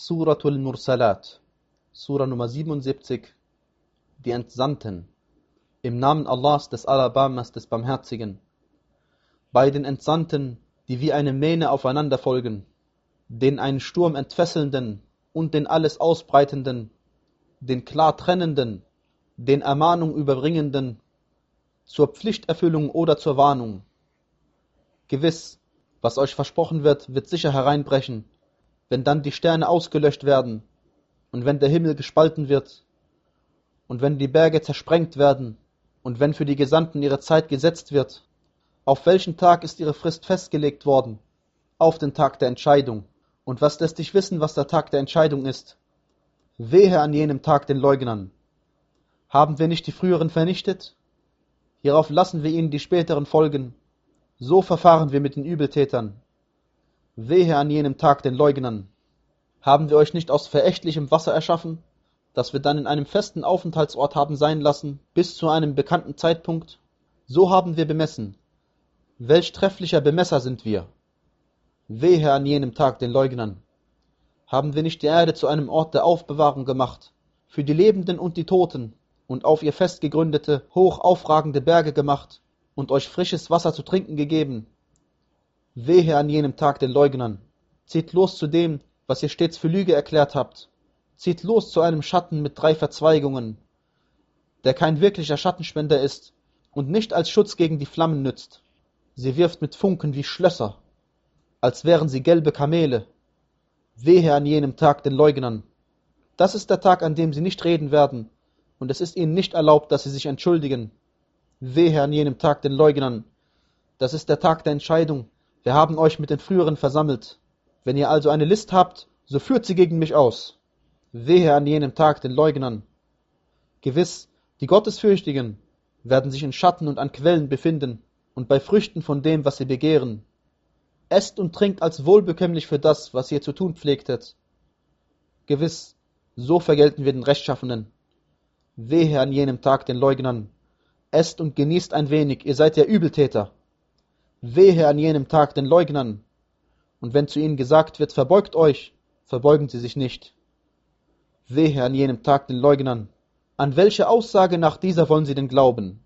Suratul Mursalat, Sura Nummer 77, die Entsandten, im Namen Allahs des Alabamas des Barmherzigen. Bei den Entsandten, die wie eine Mähne aufeinander folgen, den einen Sturm entfesselnden und den alles ausbreitenden, den klar trennenden, den Ermahnung überbringenden, zur Pflichterfüllung oder zur Warnung. Gewiss, was euch versprochen wird, wird sicher hereinbrechen, wenn dann die Sterne ausgelöscht werden und wenn der Himmel gespalten wird und wenn die Berge zersprengt werden und wenn für die Gesandten ihre Zeit gesetzt wird. Auf welchen Tag ist ihre Frist festgelegt worden? Auf den Tag der Entscheidung. Und was lässt dich wissen, was der Tag der Entscheidung ist? Wehe an jenem Tag den Leugnern. Haben wir nicht die früheren vernichtet? Hierauf lassen wir ihnen die späteren folgen. So verfahren wir mit den Übeltätern. Wehe an jenem Tag den Leugnern. Haben wir euch nicht aus verächtlichem Wasser erschaffen, das wir dann in einem festen Aufenthaltsort haben sein lassen, bis zu einem bekannten Zeitpunkt? So haben wir bemessen. Welch trefflicher Bemesser sind wir. Wehe an jenem Tag den Leugnern. Haben wir nicht die Erde zu einem Ort der Aufbewahrung gemacht, für die Lebenden und die Toten, und auf ihr festgegründete, hoch aufragende Berge gemacht und euch frisches Wasser zu trinken gegeben. Wehe an jenem Tag den Leugnern. Zieht los zu dem, was ihr stets für Lüge erklärt habt. Zieht los zu einem Schatten mit drei Verzweigungen, der kein wirklicher Schattenspender ist und nicht als Schutz gegen die Flammen nützt. Sie wirft mit Funken wie Schlösser, als wären sie gelbe Kamele. Wehe an jenem Tag den Leugnern. Das ist der Tag, an dem sie nicht reden werden, und es ist ihnen nicht erlaubt, dass sie sich entschuldigen. Wehe an jenem Tag den Leugnern. Das ist der Tag der Entscheidung. Wir haben euch mit den früheren versammelt. Wenn ihr also eine List habt, so führt sie gegen mich aus. Wehe an jenem Tag den Leugnern. Gewiss, die Gottesfürchtigen werden sich in Schatten und an Quellen befinden und bei Früchten von dem, was sie begehren. Esst und trinkt als wohlbekömmlich für das, was ihr zu tun pflegtet. Gewiss, so vergelten wir den Rechtschaffenen. Wehe an jenem Tag den Leugnern. Esst und genießt ein wenig, ihr seid ja Übeltäter. Wehe an jenem Tag den Leugnern. Und wenn zu ihnen gesagt wird, verbeugt euch, verbeugen sie sich nicht. Wehe an jenem Tag den Leugnern. An welche Aussage nach dieser wollen sie denn glauben?